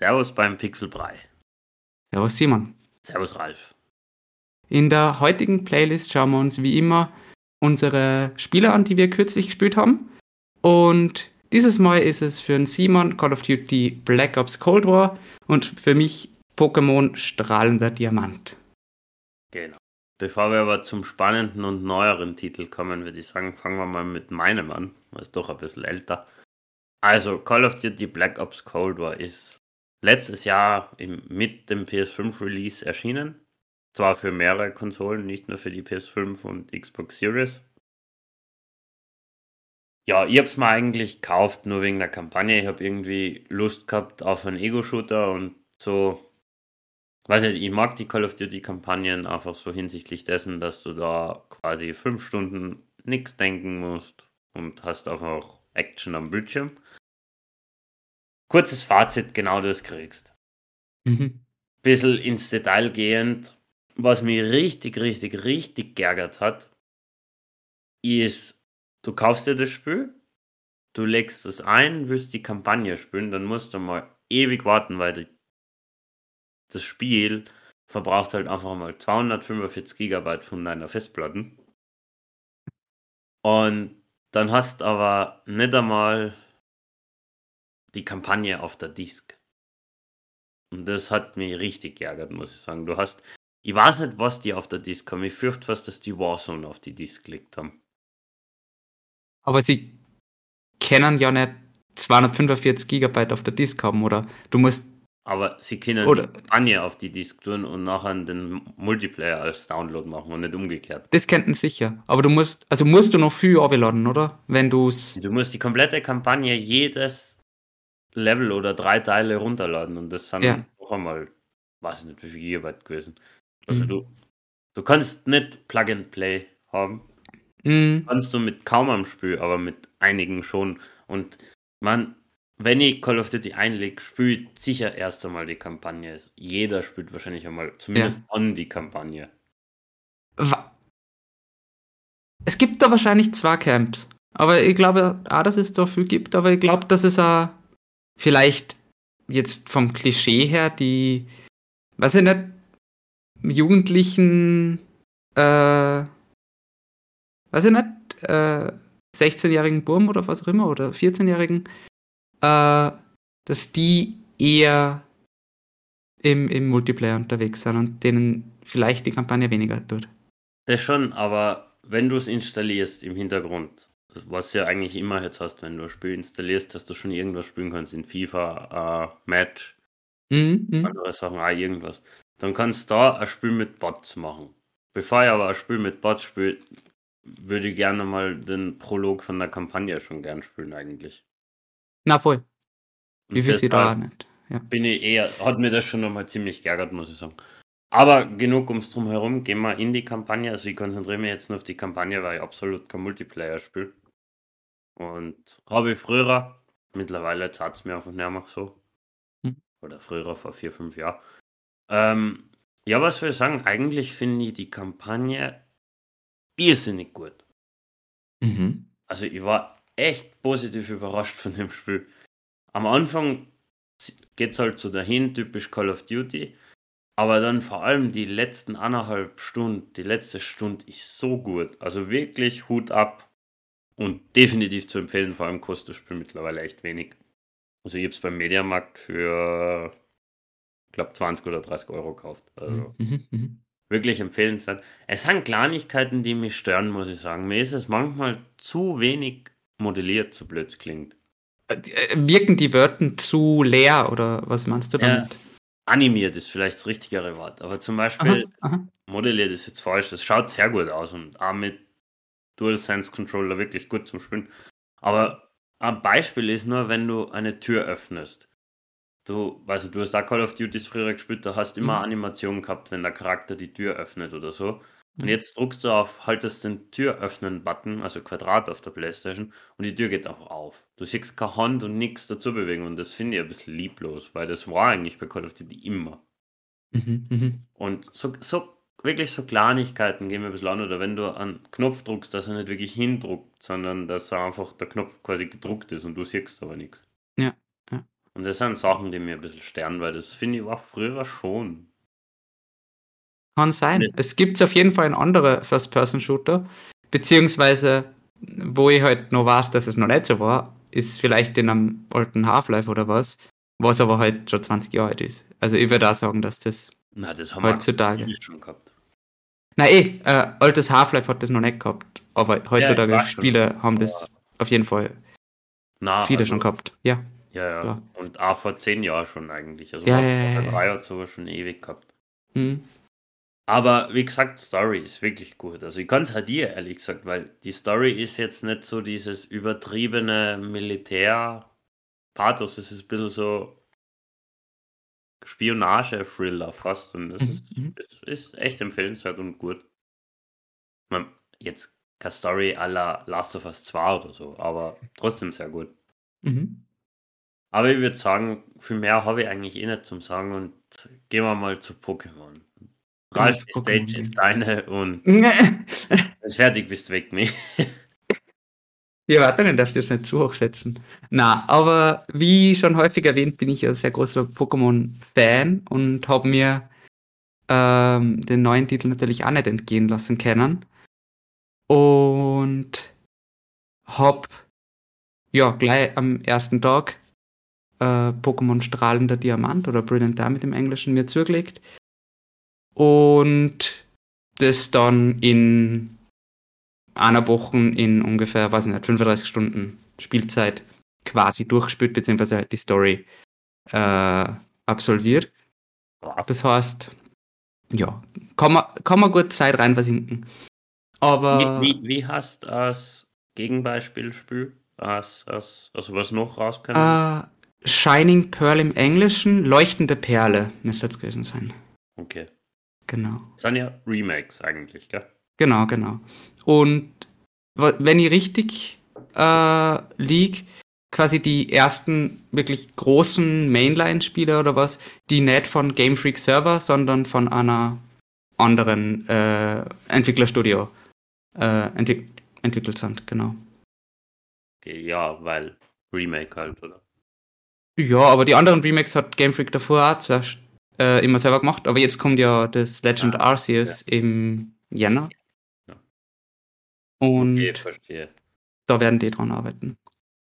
Servus beim Pixelbrei. Servus Simon. Servus Ralf. In der heutigen Playlist schauen wir uns wie immer unsere Spiele an, die wir kürzlich gespielt haben. Und dieses Mal ist es für den Simon Call of Duty Black Ops Cold War und für mich Pokémon Strahlender Diamant. Genau. Bevor wir aber zum spannenden und neueren Titel kommen, würde ich sagen, fangen wir mal mit meinem an. Er ist doch ein bisschen älter. Also, Call of Duty Black Ops Cold War ist letztes Jahr im, mit dem PS5 Release erschienen. Zwar für mehrere Konsolen, nicht nur für die PS5 und Xbox Series. Ja, ich hab's mir eigentlich gekauft, nur wegen der Kampagne. Ich habe irgendwie Lust gehabt auf einen Ego-Shooter und so. Weiß nicht, ich mag die Call of Duty-Kampagnen einfach so hinsichtlich dessen, dass du da quasi fünf Stunden nichts denken musst und hast einfach Action am Bildschirm. Kurzes Fazit, genau das kriegst. Mhm. Bisschen ins Detail gehend, was mich richtig, richtig, richtig geärgert hat, ist, du kaufst dir das Spiel, du legst es ein, willst die Kampagne spielen, dann musst du mal ewig warten, weil das Spiel verbraucht halt einfach mal 245 Gigabyte von deiner Festplatten. Und dann hast aber nicht einmal die Kampagne auf der Disk. Und das hat mich richtig geärgert, muss ich sagen. Du hast, ich weiß nicht, was die auf der Disk haben. Ich fürchte fast, dass die Warzone auf die Disk gelegt haben. Aber sie können ja nicht 245 Gigabyte auf der Disk haben, oder? Du musst. Aber sie können oder, die Kampagne auf die Disk tun und nachher den Multiplayer als Download machen und nicht umgekehrt. Das könnten sicher. Aber du musst, also musst du noch viel abladen, oder? Wenn du es. Du musst die komplette Kampagne jedes Level oder drei Teile runterladen und das sind ja. noch einmal, weiß ich nicht, wie viel Gigabyte gewesen. Also mhm. du, du kannst nicht Plug and Play haben. Mhm. Kannst du mit kaum am Spiel, aber mit einigen schon. Und man, wenn ich Call of Duty einlege, spielt sicher erst einmal die Kampagne. Jeder spielt wahrscheinlich einmal, zumindest ja. an die Kampagne. Es gibt da wahrscheinlich zwei Camps. Aber ich glaube, auch, dass es da viel gibt, aber ich glaube, dass es auch vielleicht jetzt vom Klischee her die, was ich nicht, Jugendlichen, äh, weiß ich nicht, äh, 16-jährigen Burm oder was auch immer, oder 14-jährigen, äh, dass die eher im, im Multiplayer unterwegs sind und denen vielleicht die Kampagne weniger tut. Das schon, aber wenn du es installierst im Hintergrund was ja eigentlich immer jetzt hast, wenn du ein Spiel installierst, dass du schon irgendwas spielen kannst in FIFA, äh, Match, mhm, mhm. andere Sachen, auch irgendwas. Dann kannst du da ein Spiel mit Bots machen. Bevor ich aber ein Spiel mit Bots spiele, würde ich gerne mal den Prolog von der Kampagne schon gern spielen eigentlich. Na voll. Wie viel sie da nicht. Ja. Bin ich eher, hat mir das schon nochmal ziemlich geärgert, muss ich sagen. Aber genug ums Drumherum, gehen wir in die Kampagne. Also ich konzentriere mich jetzt nur auf die Kampagne, weil ich absolut kein Multiplayer spiele. Und habe ich früher, mittlerweile zahlt es mir einfach nicht mehr so. Hm. Oder früher, vor vier, fünf Jahren. Ähm, ja, was soll ich sagen? Eigentlich finde ich die Kampagne irrsinnig gut. Mhm. Also ich war echt positiv überrascht von dem Spiel. Am Anfang geht es halt so dahin, typisch Call of Duty. Aber dann vor allem die letzten anderthalb Stunden, die letzte Stunde ist so gut. Also wirklich Hut ab. Und definitiv zu empfehlen, vor allem kostet das Spiel mittlerweile echt wenig. Also ich habe es beim Mediamarkt für, ich glaube, 20 oder 30 Euro gekauft. Also mhm, mhm, mhm. wirklich empfehlenswert. Es sind Kleinigkeiten, die mich stören, muss ich sagen. Mir ist es manchmal zu wenig modelliert, so blöd klingt. Äh, äh, wirken die Wörter zu leer oder was meinst du damit? Ja, animiert ist vielleicht das richtigere Wort, aber zum Beispiel aha, aha. modelliert ist jetzt falsch. Das schaut sehr gut aus und auch mit DualSense Controller wirklich gut zum Spielen. Aber ein Beispiel ist nur, wenn du eine Tür öffnest. Du, weißt du, hast da Call of Duty früher gespielt, da hast immer mhm. Animation gehabt, wenn der Charakter die Tür öffnet oder so. Und mhm. jetzt druckst du auf, haltest den Tür öffnen Button, also Quadrat auf der Playstation, und die Tür geht einfach auf. Du siehst keine Hand und nichts dazu bewegen und das finde ich ein bisschen lieblos, weil das war eigentlich bei Call of Duty immer. Mhm, mhm. und so, so wirklich so Kleinigkeiten gehen mir ein bisschen an. Oder wenn du einen Knopf druckst, dass er nicht wirklich hindruckt, sondern dass er einfach der Knopf quasi gedruckt ist und du siehst aber nichts. Ja, ja. Und das sind Sachen, die mir ein bisschen sternen, weil das finde ich war früher schon. Kann sein. Nicht. Es gibt auf jeden Fall in andere First-Person-Shooter, beziehungsweise wo ich halt noch weiß, dass es noch nicht so war, ist vielleicht in einem alten Half-Life oder was, was aber halt schon 20 Jahre alt ist. Also ich würde auch sagen, dass das Na, das haben Heutzutage. wir schon gehabt. Na eh, äh, altes Half-Life hat das noch nicht gehabt, aber heutzutage schon. Spiele haben das auf jeden Fall Na, viele also, schon gehabt. Ja. Ja, ja, Ja. Und auch vor zehn Jahren schon eigentlich. Also Ja, ja, ja, ja. drei hat sogar schon ewig gehabt. Mhm. Aber wie gesagt, Story ist wirklich gut. Also ich kann es halt dir ehrlich gesagt, weil die Story ist jetzt nicht so dieses übertriebene Militär-Pathos. Es ist ein bisschen so Spionage-Thriller fast. Und das Mhm, ist, mhm. ist, ist echt empfehlenswert und gut. Mein, jetzt keine Story à la Last of Us 2 oder so, aber trotzdem sehr gut. Mhm. Aber ich würde sagen, viel mehr habe ich eigentlich eh nicht zum Sagen und gehen wir mal zu Pokémon. Ralf, die Stage ist deine und wenn du fertig bist, weg mich. Die Erwartungen darfst du jetzt nicht zu hoch schätzen. Na, aber wie schon häufig erwähnt, bin ich ein sehr großer Pokémon-Fan und habe mir ähm, den neuen Titel natürlich auch nicht entgehen lassen können. Und hab ja gleich am ersten Tag äh, Pokémon Strahlender Diamant oder Brilliant Diamond im Englischen mir zugelegt. Und das dann in einer Woche in ungefähr, weiß ich nicht, 35 Stunden Spielzeit quasi durchgespielt, beziehungsweise halt die Story äh, absolviert. Das heißt, ja, kann man, kann man gut Zeit rein versinken. Aber Wie, wie, wie hast du als Gegenbeispielspiel, als, als, also was noch rauskommt? äh, Shining Pearl im Englischen, leuchtende Perle müsste es gewesen sein. okay. Genau. Das sind ja Remakes eigentlich, gell? Genau, genau. Und wenn ich richtig äh, lieg, quasi die ersten wirklich großen Mainline-Spiele oder was, die nicht von Game Freak Server, sondern von einer anderen äh, Entwicklerstudio äh, entwick entwickelt sind, genau. Okay, ja, weil Remake halt, oder? Ja, aber die anderen Remakes hat Game Freak davor auch zuerst äh, immer selber gemacht, aber jetzt kommt ja das Legend Ah, Arceus im Jänner. Und Okay, verstehe. da werden die dran arbeiten.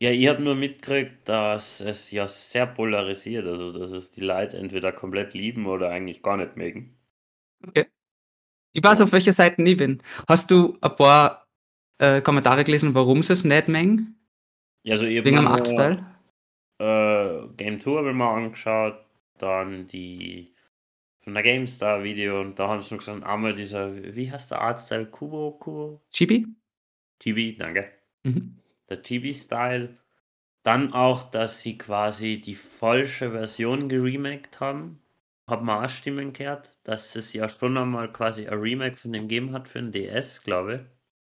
Ja, ich habe nur mitgekriegt, dass es ja sehr polarisiert, also dass es die Leute entweder komplett lieben oder eigentlich gar nicht mögen. Ich weiß, auf welcher Seite ich bin. Hast du ein paar äh, Kommentare gelesen, warum sie es nicht mengen? Ja, Also Wegen dem Artstyle? Äh, Game Tour habe ich mal angeschaut, dann die von der GameStar Video und da haben sie gesagt, einmal dieser, wie heißt der Artstyle? Kubo, Kubo? Chibi? Chibi, danke. Mhm. Der Chibi-Style. Dann auch, dass sie quasi die falsche Version geremaked haben. Hab mal auch Stimmen gehört, dass es ja schon einmal quasi ein Remake von dem gegeben hat für den DS, glaube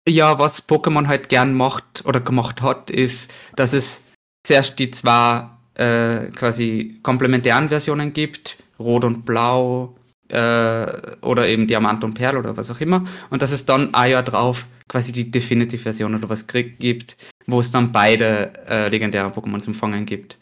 ich. Ja, was Pokémon halt gern macht oder gemacht hat, ist, dass es zuerst die zwei äh, quasi komplementären Versionen gibt, Rot und Blau äh, oder eben Diamant und Perl oder was auch immer, und dass es dann ein Jahr drauf quasi die Definitive-Version oder was krieg- gibt, wo es dann beide äh, legendären Pokémon zum Fangen gibt.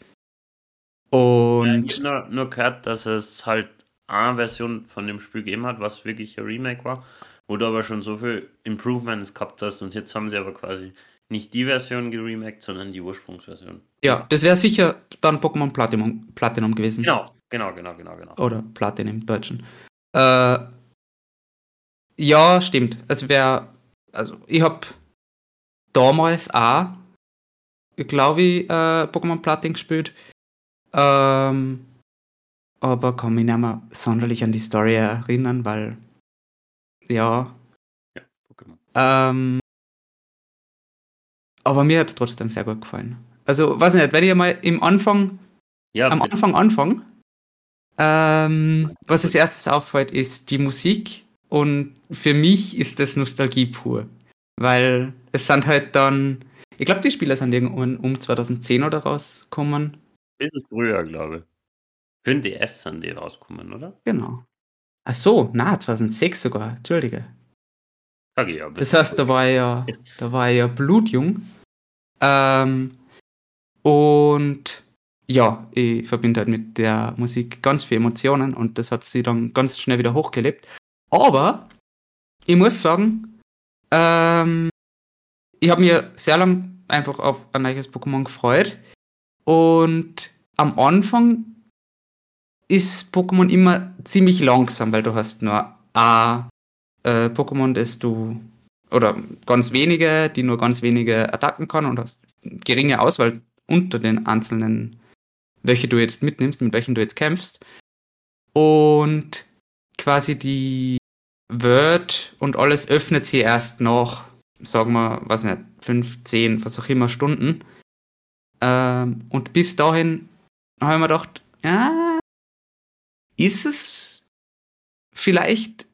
Ja, Und ich hab nur, nur gehört, dass es halt eine Version von dem Spiel gegeben hat, was wirklich ein Remake war, wo du aber schon so viel Improvements gehabt hast und jetzt haben sie aber quasi nicht die Version geremaked, sondern die Ursprungsversion. ja, das wäre sicher dann Pokémon Platinum, Platinum gewesen. Genau, genau, genau, genau, genau. Oder Platin im Deutschen. Äh, ja, stimmt. Es wäre, also ich habe damals auch, glaube ich, äh, Pokémon Platin gespielt. Ähm, aber kann mich nicht mehr sonderlich an die Story erinnern, weil, ja, Pokémon. ähm, aber mir hat es trotzdem sehr gut gefallen. Also, weiß nicht, wenn ich mal im Anfang Ja, am. Anfang Anfang. Ähm, was als erstes auffällt, ist die Musik. Und für mich ist das Nostalgie pur. Weil es sind halt dann, ich glaube, die Spiele sind irgendwann um 2010 oder rausgekommen. bisschen früher, glaube ich. Für den DS sind die rausgekommen, oder? Genau. Ach so, na, 2006 sogar, entschuldige. Sag ich ja. Das heißt, da war ich ja, da war ich ja blutjung. Ähm, und ja, ich verbinde halt mit der Musik ganz viele Emotionen und das hat sie dann ganz schnell wieder hochgelebt. Aber ich muss sagen, ähm, ich habe mir sehr lang einfach auf ein neues Pokémon gefreut. Und am Anfang ist Pokémon immer ziemlich langsam, weil du hast nur ein äh, Pokémon, das du oder ganz wenige, die nur ganz wenige Attacken kann und hast geringe Auswahl unter den einzelnen welche du jetzt mitnimmst, mit welchen du jetzt kämpfst. Und quasi die Word und alles öffnet sie erst nach, sagen wir, was nicht, 5, 10, was auch immer Stunden. Ähm, und bis dahin habe ich mir gedacht, ja, ist es vielleicht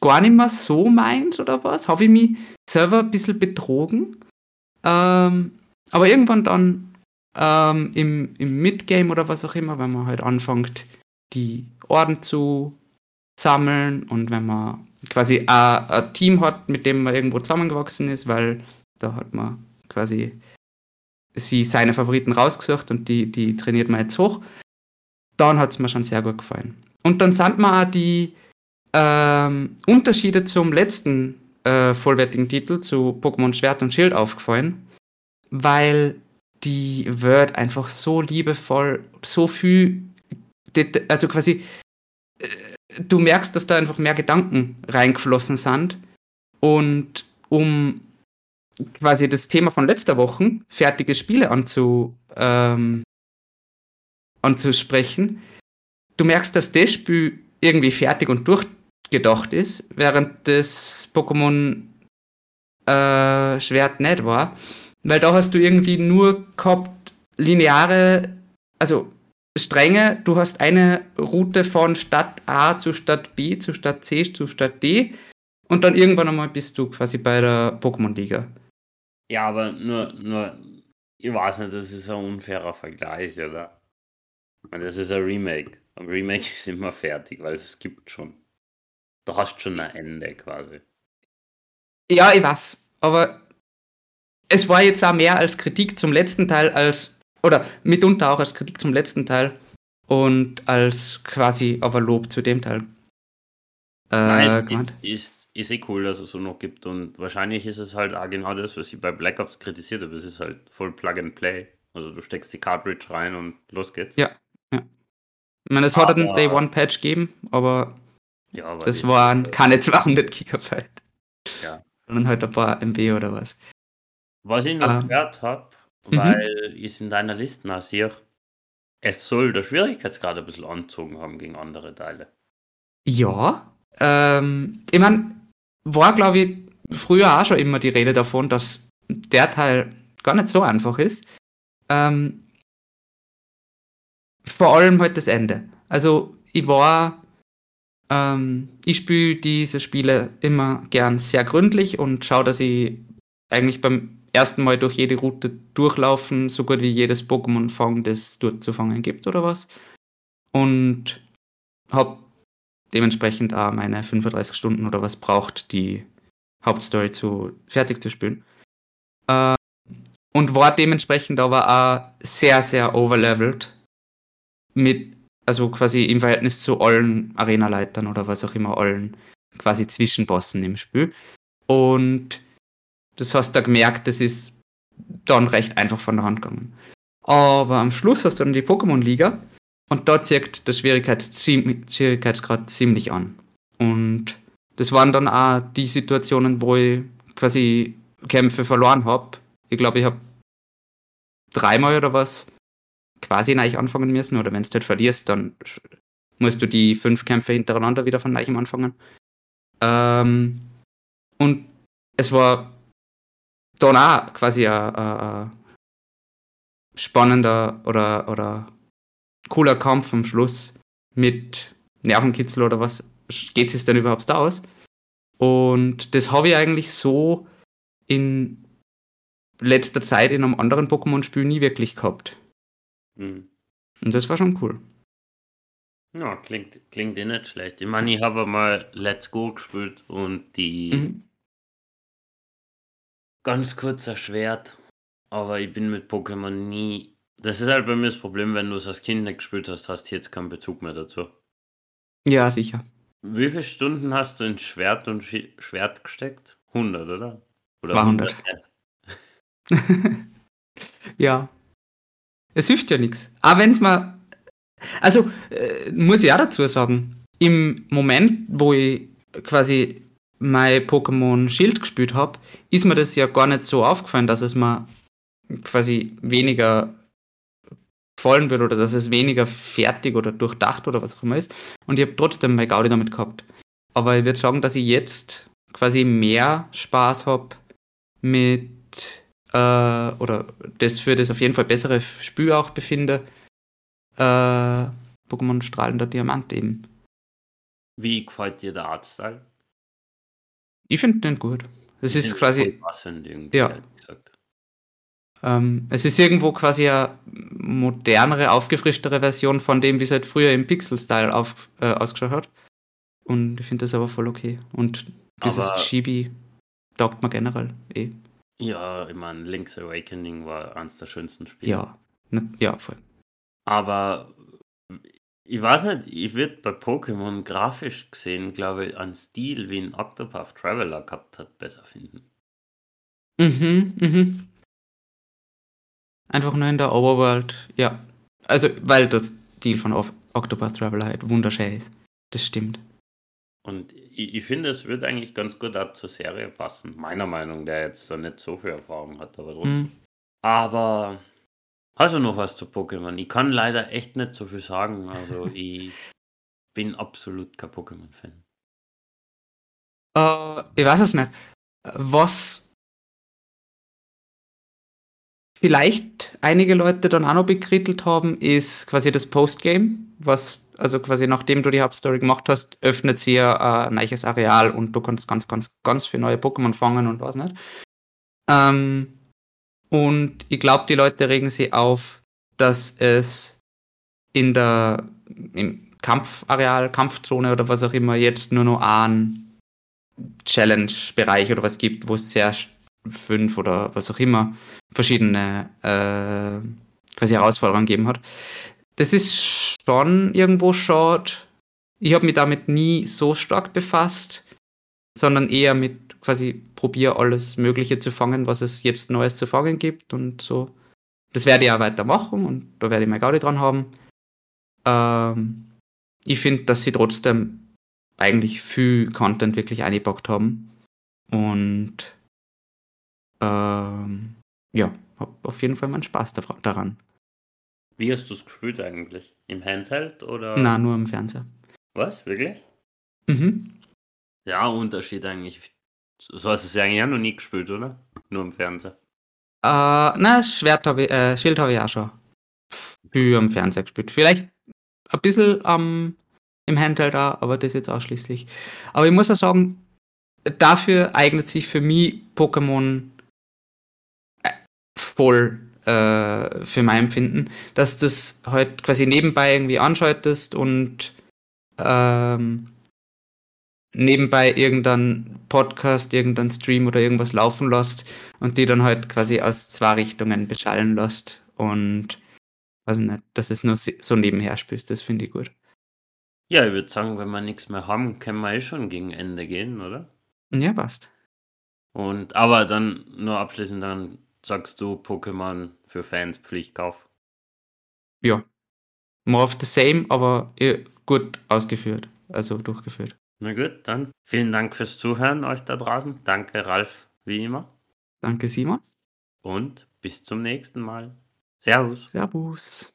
gar nicht mehr so meins oder was? Habe ich mich selber ein bisschen betrogen? Ähm, aber irgendwann dann ähm, im, im Midgame oder was auch immer, wenn man halt anfängt, die Orden zu sammeln und wenn man quasi ein, ein Team hat, mit dem man irgendwo zusammengewachsen ist, weil da hat man quasi sie seine Favoriten rausgesucht und die, die trainiert man jetzt hoch. Dann hat es mir schon sehr gut gefallen. Und dann sind mir auch die ähm, Unterschiede zum letzten äh, vollwertigen Titel, zu Pokémon Schwert und Schild, aufgefallen, weil die Word einfach so liebevoll, so viel, also quasi, äh, du merkst, dass da einfach mehr Gedanken reingeflossen sind. Und um quasi das Thema von letzter Woche, fertige Spiele anzu, ähm, anzusprechen, du merkst, dass das Spiel irgendwie fertig und durchgedacht ist, während das Pokémon äh, Schwert nicht war. Weil da hast du irgendwie nur gehabt lineare, also Stränge, du hast eine Route von Stadt A zu Stadt B zu Stadt C zu Stadt D und dann irgendwann einmal bist du quasi bei der Pokémon-Liga. Ja, aber nur, nur, ich weiß nicht, das ist ein unfairer Vergleich, oder? Das ist ein Remake. Ein Remake ist immer fertig, weil es gibt schon. Du hast schon ein Ende quasi. Ja, ich weiß. Aber es war jetzt auch mehr als Kritik zum letzten Teil als, oder mitunter auch als Kritik zum letzten Teil und als quasi aber Lob zu dem Teil. Äh, Nein, ist, ist, ist eh cool, dass es so noch gibt und wahrscheinlich ist es halt auch genau das, was ich bei Black Ops kritisiert habe. Es ist halt voll Plug and Play. Also du steckst die Cartridge rein und los geht's. Ja, ja. Ich meine, es aber, hat einen Day One Patch gegeben, aber, ja, aber das waren keine 200 Gigabyte. Ja. Sondern halt ein paar MB oder was. Was ich noch ah. gehört habe, mhm. weil ich es in deiner Liste sehe, es soll der Schwierigkeitsgrad ein bisschen anzogen haben gegen andere Teile. Ja, ähm, ich meine, war glaube ich früher auch schon immer die Rede davon, dass der Teil gar nicht so einfach ist. Ähm, vor allem halt das Ende. Also ich war, ähm, ich spiele diese Spiele immer gern sehr gründlich und schaue, dass ich eigentlich beim ersten Mal durch jede Route durchlaufen, so gut wie jedes Pokémon fangen, das dort zu fangen gibt oder was. Und habe dementsprechend auch meine 35 Stunden oder was braucht, die Hauptstory zu fertig zu spielen. Äh, und war dementsprechend aber auch sehr, sehr overlevelt mit, also quasi im Verhältnis zu allen Arenaleitern oder was auch immer, allen quasi Zwischenbossen im Spiel. Und das hast du gemerkt, das ist dann recht einfach von der Hand gegangen. Aber am Schluss hast du dann die Pokémon-Liga und da zeigt der Schwierigkeits Schwierigkeitsgrad ziemlich an. Und das waren dann auch die Situationen, wo ich quasi Kämpfe verloren habe. Ich glaube, ich habe dreimal oder was quasi neu anfangen müssen. Oder wenn du halt verlierst, dann musst du die fünf Kämpfe hintereinander wieder von neu anfangen. Ähm, und es war dann auch quasi ein, ein spannender oder, oder cooler Kampf am Schluss mit Nervenkitzel oder was geht es denn überhaupt aus? Und das habe ich eigentlich so in letzter Zeit in einem anderen Pokémon-Spiel nie wirklich gehabt. Mhm. Und das war schon cool. Ja, klingt, klingt eh nicht schlecht. Ich meine, ich habe mal Let's Go gespielt und die mhm. Ganz kurz erschwert, aber ich bin mit Pokémon nie Das ist halt bei mir das Problem, wenn du es als Kind nicht gespielt hast, hast du jetzt keinen Bezug mehr dazu. Ja, sicher. Wie viele Stunden hast du in Schwert und Schi Schwert gesteckt? 100, oder? Oder War 100. ja. Es hilft ja nichts. Aber wenn es mal. Also, äh, muss ich auch dazu sagen, im Moment, wo ich quasi mein Pokémon Schild gespielt habe, ist mir das ja gar nicht so aufgefallen, dass es mir quasi weniger gefallen wird oder dass es weniger fertig oder durchdacht oder was auch immer ist. Und ich habe trotzdem mein Gaudi damit gehabt. Aber ich würde sagen, dass ich jetzt quasi mehr Spaß habe mit äh, oder das für das auf jeden Fall bessere Spiel auch befinde. Äh, Pokémon strahlender Diamant eben. Wie gefällt dir der Artstyle? Ich finde den gut. Es ist quasi, passend irgendwie, Ja. ähm, es ist irgendwo quasi eine modernere, aufgefrischtere Version von dem, wie es halt früher im Pixel-Style äh, ausgeschaut hat. Und ich finde das aber voll okay. Und dieses Aber- Chibi taugt mir generell eh. Ja, ich meine, Link's Awakening war eines der schönsten Spiele. Ja, ne, ja, voll. Aber ich weiß nicht, ich würde bei Pokémon grafisch gesehen, glaube ich, einen Stil, wie ein Octopath Traveler gehabt hat, besser finden. Mhm, mhm. Einfach nur in der Overworld, ja. Also, weil das Stil von O- Octopath Traveler halt wunderschön ist. Das stimmt. Und ich, ich finde, es wird eigentlich ganz gut auch zur Serie passen. Meiner Meinung, der jetzt da nicht so viel Erfahrung hat, aber trotzdem. Mhm. Aber hast du noch was zu Pokémon? Ich kann leider echt nicht so viel sagen. Also ich bin absolut kein Pokémon-Fan. Äh, ich weiß es nicht. Was vielleicht einige Leute dann auch noch bekrittelt haben, ist quasi das Postgame, was, also quasi nachdem du die Hauptstory gemacht hast, öffnet sie ja ein neues Areal und du kannst ganz, ganz, ganz viele neue Pokémon fangen und was nicht. Ähm, und ich glaube, die Leute regen sich auf, dass es in der im Kampfareal, Kampfzone oder was auch immer jetzt nur noch einen Challenge-Bereich oder was gibt, wo es sehr fünf oder was auch immer verschiedene äh, quasi Herausforderungen gegeben hat. Das ist schon irgendwo schade. Ich habe mich damit nie so stark befasst, sondern eher mit quasi probier alles Mögliche zu fangen, was es jetzt Neues zu fangen gibt und so. Das werde ich auch weitermachen und da werde ich mein Gaudi dran haben. Ähm, ich finde, dass sie trotzdem eigentlich viel Content wirklich eingepackt haben. Und ähm, ja, hab auf jeden Fall meinen Spaß da- daran. Wie hast du es gespielt eigentlich? Im Handheld oder? Na, nur im Fernseher. Was? Wirklich? Mhm. Ja, Unterschied eigentlich. So hast du es ja eigentlich auch noch nie gespielt, oder? Nur im Fernseher. Äh, na, Schwert habe ich, äh, Schild habe ich auch schon viel am Fernseher gespielt. Vielleicht ein bisschen am im Handheld da, aber das jetzt ausschließlich. Aber ich muss auch sagen, dafür eignet sich für mich Pokémon äh, voll äh, für mein Empfinden, dass das halt quasi nebenbei irgendwie anschaltest und ähm, nebenbei irgendein Podcast, irgendein Stream oder irgendwas laufen lässt und die dann halt quasi aus zwei Richtungen beschallen lässt und weiß nicht, dass es nur so nebenher spielst, das finde ich gut. Ja, ich würde sagen, wenn wir nichts mehr haben, können wir eh schon gegen Ende gehen, oder? Ja, passt. Und aber dann nur abschließend, dann sagst du Pokémon für Fans Pflichtkauf. Ja. More of the same, aber eh, gut ausgeführt, also durchgeführt. Na gut, dann vielen Dank fürs Zuhören euch da draußen. Danke, Ralf, wie immer. Danke, Simon. Und bis zum nächsten Mal. Servus. Servus.